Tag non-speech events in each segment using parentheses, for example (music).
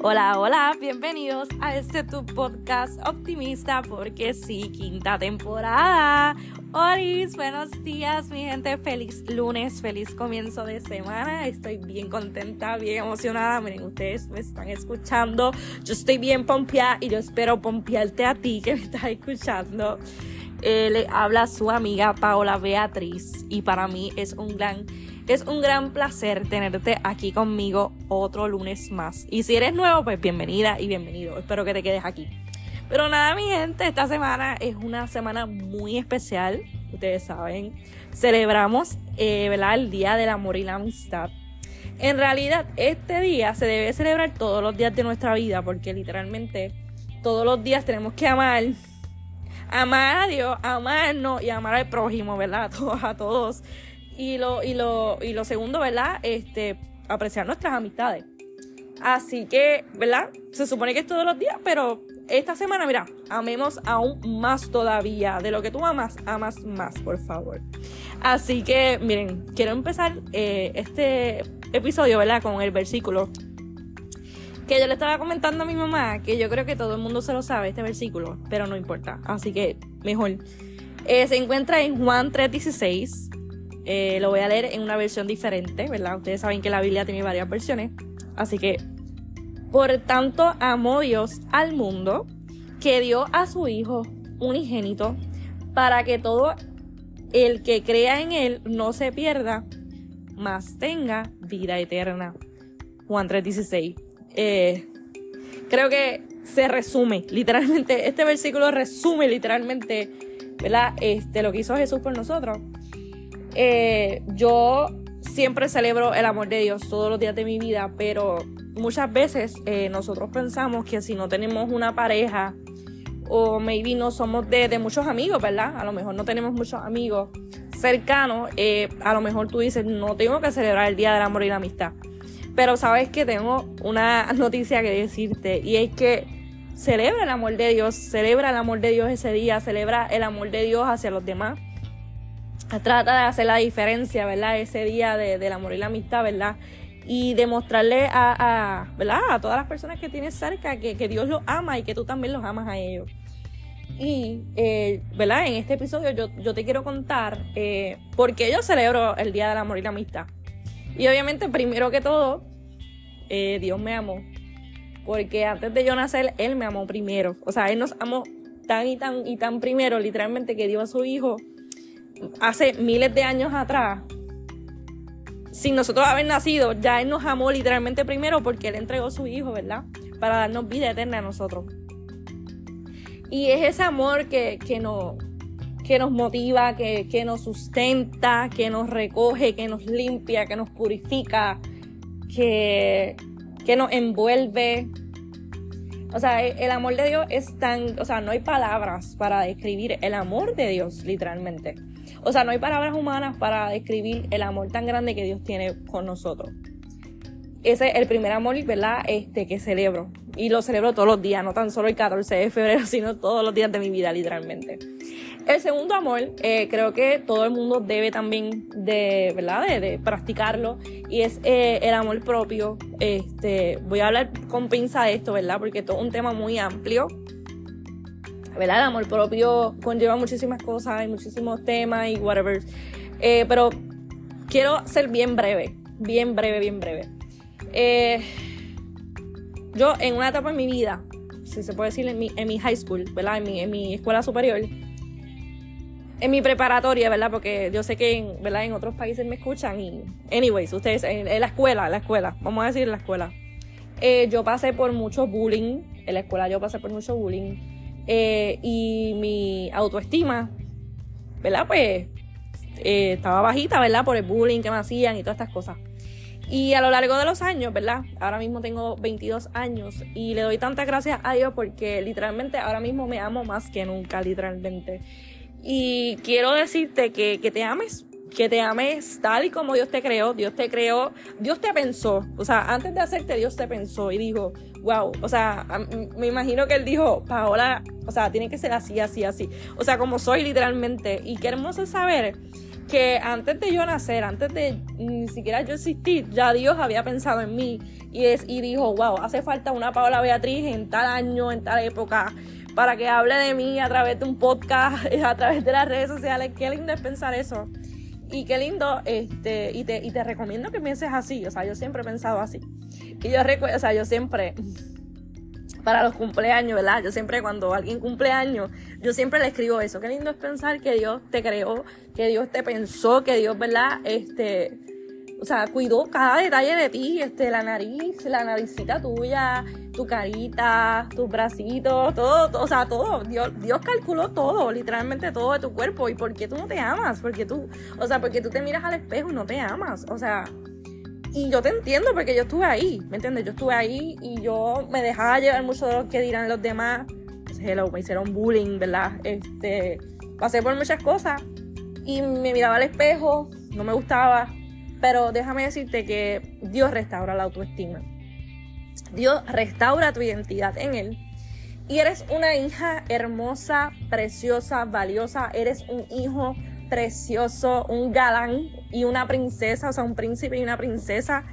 Hola, hola, bienvenidos a este tu podcast optimista porque sí, quinta temporada. Hola, buenos días mi gente, feliz lunes, feliz comienzo de semana. Estoy bien contenta, bien emocionada. Miren, ustedes me están escuchando. Yo estoy bien pompeada y yo espero pompearte a ti que me estás escuchando. Eh, le habla su amiga Paola Beatriz y para mí es un gran es un gran placer tenerte aquí conmigo otro lunes más. Y si eres nuevo, pues bienvenida y bienvenido. Espero que te quedes aquí. Pero nada, mi gente, esta semana es una semana muy especial. Ustedes saben, celebramos eh, el Día del Amor y la Amistad. En realidad, este día se debe celebrar todos los días de nuestra vida porque literalmente todos los días tenemos que amar amar a Dios, amarnos y amar al prójimo, ¿verdad? (laughs) A todos, a todos. Y lo, y lo, y lo segundo, ¿verdad? Este, apreciar nuestras amistades. Así que, ¿verdad? Se supone que es todos los días, pero esta semana, mira, amemos aún más todavía. De lo que tú amas, amas más, por favor. Así que, miren, quiero empezar eh, este episodio, ¿verdad? Con el versículo que yo le estaba comentando a mi mamá, que yo creo que todo el mundo se lo sabe, este versículo, pero no importa. Así que, mejor. Eh, se encuentra en Juan 3:16 eh, lo voy a leer en una versión diferente, ¿verdad? Ustedes saben que la Biblia tiene varias versiones. Así que, por tanto, amó Dios al mundo que dio a su Hijo unigénito para que todo el que crea en Él no se pierda, mas tenga vida eterna. Juan 3:16. Eh, creo que se resume, literalmente, este versículo resume literalmente, ¿verdad? Este, lo que hizo Jesús por nosotros. Eh, yo siempre celebro el amor de Dios todos los días de mi vida, pero muchas veces eh, nosotros pensamos que si no tenemos una pareja o maybe no somos de, muchos amigos, ¿verdad? A lo mejor no tenemos muchos amigos cercanos, eh, a lo mejor tú dices, no tengo que celebrar el Día del Amor y la Amistad. Pero sabes que tengo una noticia que decirte y es que celebra el amor de Dios, celebra el amor de Dios ese día, celebra el amor de Dios hacia los demás trata de hacer la diferencia, ¿verdad? Ese día de, del amor y la amistad, ¿verdad? Y demostrarle a, a, ¿verdad? a todas las personas que tienes cerca que, Dios los ama y que tú también los amas a ellos. Y, eh, ¿verdad? En este episodio yo, yo te quiero contar eh, por qué yo celebro el Día del Amor y la Amistad. Y obviamente, primero que todo, eh, Dios me amó. Porque antes de yo nacer, Él me amó primero. O sea, Él nos amó tan y tan y tan primero, literalmente, que dio a su Hijo hace miles de años atrás, sin nosotros haber nacido, ya Él nos amó literalmente primero porque Él entregó su Hijo, ¿verdad? Para darnos vida eterna a nosotros. Y es ese amor que, que, nos, que nos motiva, que, que nos sustenta, que nos recoge, que nos limpia, que nos purifica, que, que nos envuelve. O sea, el amor de Dios es tan, o sea, no hay palabras para describir el amor de Dios, literalmente. O sea, no hay palabras humanas para describir el amor tan grande que Dios tiene con nosotros. Ese es el primer amor, ¿verdad? Este que celebro. Y lo celebro todos los días, no tan solo el 14 de febrero, (laughs) sino todos los días de mi vida, literalmente. El segundo amor, eh, creo que todo el mundo debe también de, ¿verdad? De, practicarlo. Y es eh, el amor propio. Este, voy a hablar con pinza de esto, ¿verdad? Porque todo es un tema muy amplio. ¿Verdad? El amor propio conlleva muchísimas cosas y muchísimos temas y whatever. Eh, pero quiero ser bien breve, bien breve, bien breve. Eh, yo en una etapa en mi vida, si se puede decir en mi, en mi high school, ¿verdad? En mi, en mi escuela superior, en mi preparatoria, ¿verdad? Porque yo sé que en, ¿verdad? en otros países me escuchan y, anyways, ustedes, en, la escuela, la escuela, vamos a decir la escuela. Eh, yo pasé por mucho bullying, en la escuela yo pasé por mucho bullying eh, y mi autoestima, ¿verdad? Pues eh, estaba bajita, ¿verdad? Por el bullying que me hacían y todas estas cosas. Y a lo largo de los años, ¿verdad? Ahora mismo tengo 22 años y le doy tantas gracias a Dios porque literalmente ahora mismo me amo más que nunca, literalmente. Y quiero decirte que, que te ames, que te ames tal y como Dios te creó, Dios te creó, Dios te pensó, o sea, antes de hacerte Dios te pensó y dijo, wow, o sea, me imagino que él dijo, Paola, o sea, tiene que ser así, así, así. O sea, como soy literalmente. Y qué hermoso saber que antes de yo nacer, antes de ni siquiera yo existir, ya Dios había pensado en mí y, es, y dijo, wow, hace falta una Paola Beatriz en tal año, en tal época, para que hable de mí a través de un podcast, (laughs) a través de las redes sociales. Qué lindo es pensar eso. Y qué lindo, este, y te, y te recomiendo que pienses así. O sea, yo siempre he pensado así. Y yo recuerdo, o sea, yo siempre, para los cumpleaños, ¿verdad? Yo siempre cuando alguien cumple años, yo siempre le escribo eso. Qué lindo es pensar que Dios te creó, que Dios te pensó, que Dios, ¿verdad? Este, o sea, cuidó cada detalle de ti, este, la nariz, la naricita tuya, tu carita, tus bracitos, todo, todo o sea, todo. Dios, Dios calculó todo, literalmente todo de tu cuerpo. ¿Y por qué tú no te amas? Porque tú, o sea, porque tú te miras al espejo y no te amas. O sea, y yo te entiendo porque yo estuve ahí, ¿me entiendes? Yo estuve ahí y yo me dejaba llevar mucho de lo que dirán los demás. Hello, me hicieron bullying, ¿verdad? Este, pasé por muchas cosas y me miraba al espejo, no me gustaba, pero déjame decirte que Dios restaura la autoestima. Dios restaura tu identidad en Él. Y eres una hija hermosa, preciosa, valiosa. Eres un hijo precioso, un galán y una princesa, o sea, un príncipe y una princesa.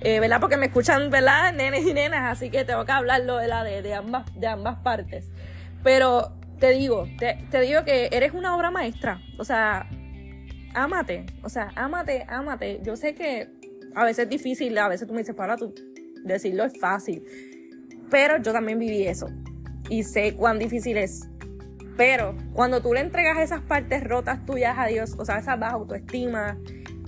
Eh, ¿Verdad? Porque me escuchan, ¿verdad? Nenes y nenas, así que tengo que hablarlo de, la, de, ambas, de ambas partes. Pero te digo, te, te digo que eres una obra maestra. O sea, ámate, o sea, ámate, ámate. Yo sé que a veces es difícil, a veces tú me dices, para tú decirlo es fácil, pero yo también viví eso y sé cuán difícil es. Pero cuando tú le entregas esas partes rotas tuyas a Dios, o sea, esa baja autoestima,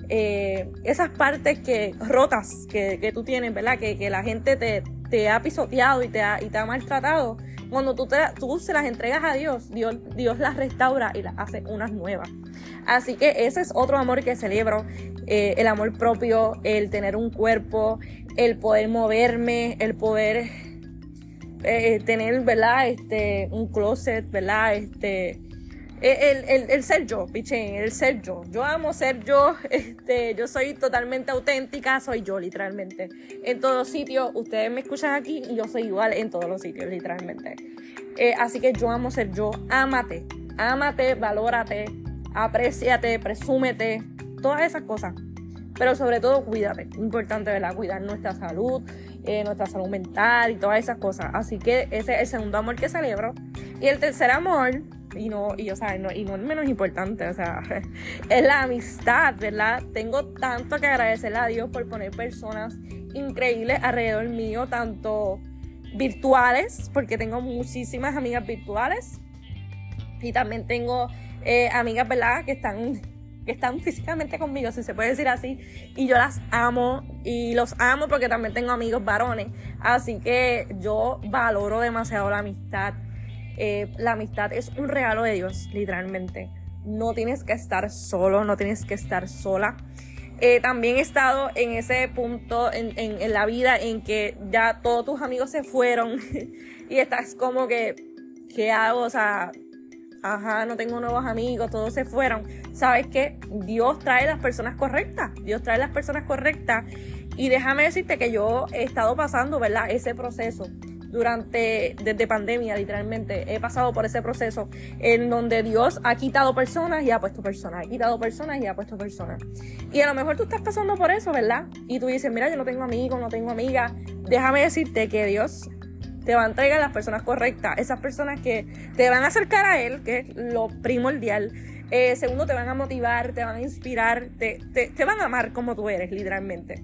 eh, esas partes que rotas que, que tú tienes, ¿verdad? Que, que la gente te, te, ha pisoteado y te ha, y te ha maltratado, cuando tú, te, tú se las entregas a Dios, Dios, Dios las restaura y las hace unas nuevas. Así que ese es otro amor que celebro, eh, el amor propio, el tener un cuerpo, el poder moverme, el poder eh, tener, ¿verdad? Este, un closet, ¿verdad? Este, el, el, el, ser yo, piche, el ser yo. Yo amo ser yo, (laughs) este, yo soy totalmente auténtica, soy yo literalmente. En todos sitios, ustedes me escuchan aquí y yo soy igual en todos los sitios, literalmente. Eh, así que yo amo ser yo, ámate, ámate, valórate, apréciate, presúmete, todas esas cosas. Pero sobre todo, cuídate. Importante, ¿verdad? Cuidar nuestra salud, eh, nuestra salud mental y todas esas cosas. Así que ese es el segundo amor que celebro. Y el tercer amor, y no, y, o sea, no, y es menos importante, o sea, (laughs) es la amistad, ¿verdad? Tengo tanto que agradecerle a Dios por poner personas increíbles alrededor mío, tanto virtuales, porque tengo muchísimas amigas virtuales. Y también tengo eh, amigas, ¿verdad? Que están, que están físicamente conmigo, si se puede decir así. Y yo las amo y los amo porque también tengo amigos varones. Así que yo valoro demasiado la amistad. Eh, la amistad es un regalo de Dios, literalmente. No tienes que estar solo, no tienes que estar sola. Eh, también he estado en ese punto en, en, en, la vida en que ya todos tus amigos se fueron (laughs) y estás como que, ¿qué hago? O sea, ajá, no tengo nuevos amigos, todos se fueron. ¿Sabes qué? Dios trae las personas correctas, Dios trae las personas correctas. Y déjame decirte que yo he estado pasando, ¿verdad? Ese proceso durante, desde pandemia, literalmente, he pasado por ese proceso en donde Dios ha quitado personas y ha puesto personas, ha quitado personas y ha puesto personas. Y a lo mejor tú estás pasando por eso, ¿verdad? Y tú dices, mira, yo no tengo amigos, no tengo amigas. Déjame decirte que Dios te va a entregar las personas correctas, esas personas que te van a acercar a Él, que es lo primordial. Eh, segundo, te van a motivar, te van a inspirar, te, te, van a amar como tú eres, literalmente.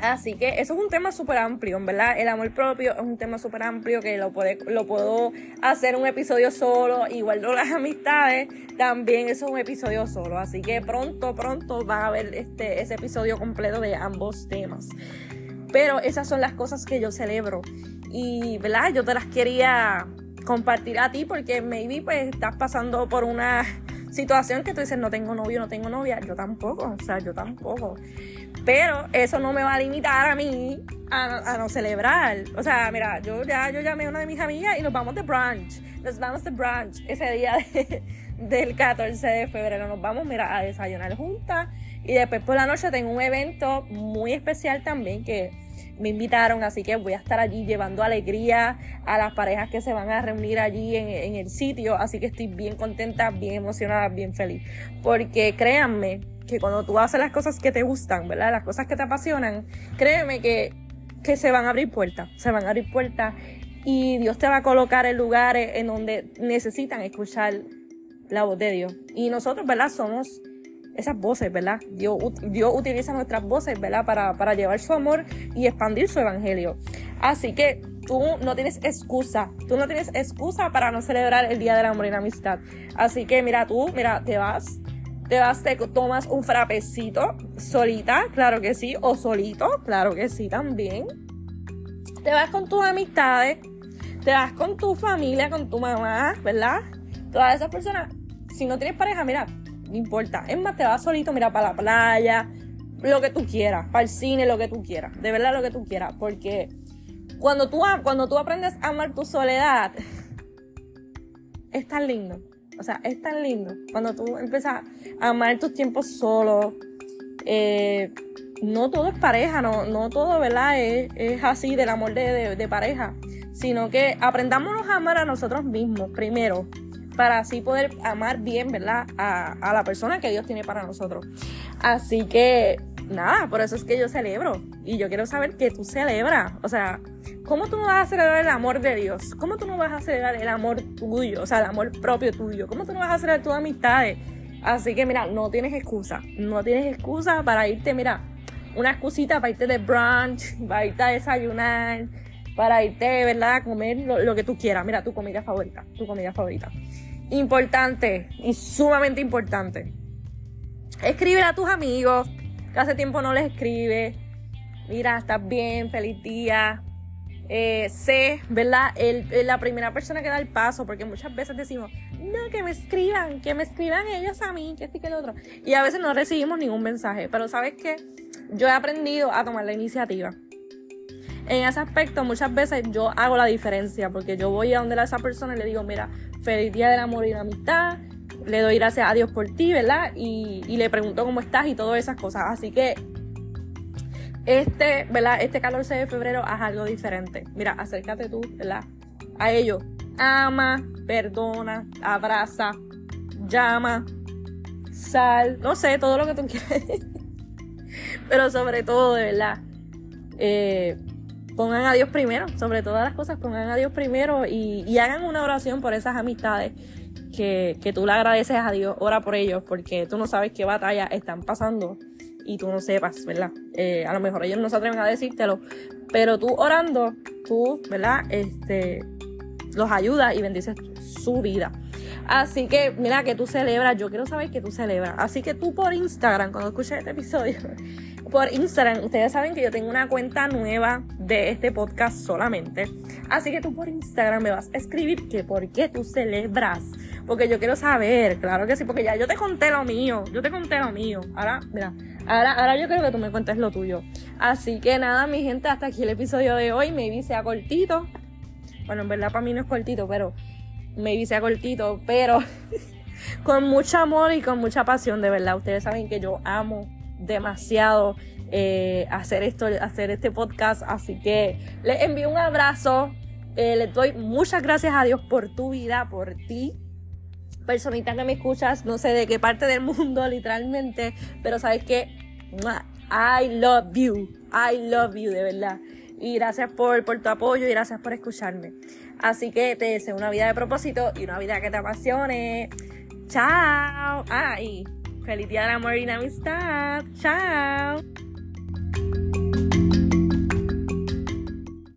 Así que eso es un tema súper amplio, ¿verdad? El amor propio es un tema súper amplio que lo, puedo hacer un episodio solo, igual de las amistades, también eso es un episodio solo. Así que pronto, pronto va a haber este, ese episodio completo de ambos temas. Pero esas son las cosas que yo celebro y, ¿verdad? Yo te las quería compartir a ti porque maybe pues estás pasando por una situación que tú dices, no tengo novio, no tengo novia. Yo tampoco, o sea, yo tampoco. Pero eso no me va a limitar a mí a, no celebrar. O sea, mira, yo ya yo llamé a una de mis amigas y nos vamos de brunch. Nos vamos de brunch ese día (laughs) del 14 de febrero. Nos vamos, mira, a desayunar juntas. Y después por la noche tengo un evento muy especial también que me invitaron, así que voy a estar allí llevando alegría a las parejas que se van a reunir allí en, en el sitio, así que estoy bien contenta, bien emocionada, bien feliz, porque créanme que cuando tú haces las cosas que te gustan, ¿verdad? Las cosas que te apasionan, créeme que, que se van a abrir puertas, se van a abrir puertas y Dios te va a colocar en lugares en donde necesitan escuchar la voz de Dios. Y nosotros, ¿verdad? Somos esas voces, ¿verdad? Dios, Dios utiliza nuestras voces, ¿verdad? Para, para llevar su amor y expandir su evangelio. Así que tú no tienes excusa, tú no tienes excusa para no celebrar el Día del Amor y la Amistad. Así que mira, tú, mira, te vas, te vas, te tomas un frapecito solita, claro que sí, o solito, claro que sí también. Te vas con tus amistades, te vas con tu familia, con tu mamá, ¿verdad? Todas esas personas, si no tienes pareja, mira, no importa. Es más, te vas solito, mira, para la playa, lo que tú quieras, para el cine, lo que tú quieras, de verdad lo que tú quieras, porque cuando tú, cuando tú aprendes a amar tu soledad, (laughs) es tan lindo. O sea, es tan lindo. Cuando tú empiezas a amar tus tiempos solos, eh, no todo es pareja, no, no todo, ¿verdad? Es, es así del amor de, de, pareja, sino que aprendámonos a amar a nosotros mismos primero, para así poder amar bien, ¿verdad? A, a la persona que Dios tiene para nosotros. Así que, nada, por eso es que yo celebro. Y yo quiero saber que tú celebras. O sea, ¿cómo tú no vas a celebrar el amor de Dios? ¿Cómo tú no vas a celebrar el amor tuyo? O sea, el amor propio tuyo. ¿Cómo tú no vas a celebrar tus amistades? Así que, mira, no tienes excusa. No tienes excusa para irte, mira, una excusita para irte de brunch, para irte a desayunar, para irte, ¿verdad?, a comer lo, que tú quieras. Mira, tu comida favorita, tu comida favorita. Importante y sumamente importante. Escribe a tus amigos, que hace tiempo no les escribe. Mira, estás bien, feliz día. Eh, ¿verdad? El, la primera persona que da el paso, porque muchas veces decimos, no, que me escriban, que me escriban ellos a mí, que este que el otro. Y a veces no recibimos ningún mensaje, pero ¿sabes qué? Yo he aprendido a tomar la iniciativa. En ese aspecto, muchas veces yo hago la diferencia, porque yo voy a donde a esa persona le digo, mira, feliz día del amor y la amistad, le doy gracias a Dios por ti, ¿verdad? Y, y le pregunto cómo estás y todas esas cosas. Así que este, ¿verdad? Este 14 de febrero haz algo diferente. Mira, acércate tú, ¿verdad? A ellos. Ama, perdona, abraza, llama, sal, no sé, todo lo que tú quieras. (laughs) Pero sobre todo, verdad, eh, pongan a Dios primero, sobre todas las cosas, pongan a Dios primero y, y hagan una oración por esas amistades que, que, tú le agradeces a Dios, ora por ellos, porque tú no sabes qué batalla están pasando y tú no sepas, ¿verdad? Eh, a lo mejor ellos no se atreven a decírtelo, pero tú orando, tú, ¿verdad? Este, los ayudas y bendices su vida. Así que, mira, que tú celebras, yo quiero saber que tú celebras. Así que tú por Instagram, cuando escuches este episodio, (laughs) por Instagram, ustedes saben que yo tengo una cuenta nueva de este podcast solamente. Así que tú por Instagram me vas a escribir que por qué tú celebras. Porque yo quiero saber, claro que sí, porque ya yo te conté lo mío, yo te conté lo mío. Ahora, mira, ahora, ahora yo creo que tú me cuentes lo tuyo. Así que nada, mi gente, hasta aquí el episodio de hoy. Maybe sea cortito. Bueno, en verdad para mí no es cortito, pero maybe sea cortito, pero (laughs) con mucho amor y con mucha pasión, de verdad. Ustedes saben que yo amo demasiado eh, hacer esto, hacer este podcast, así que les envío un abrazo. Eh, les doy muchas gracias a Dios por tu vida, por ti. Personita que me escuchas, no sé de qué parte del mundo (laughs) literalmente, pero sabes que I love you, I love you de verdad. Y gracias por, por tu apoyo y gracias por escucharme. Así que te deseo una vida de propósito y una vida que te apasione. Chao. Ah, y feliz día del amor y amistad. Chao.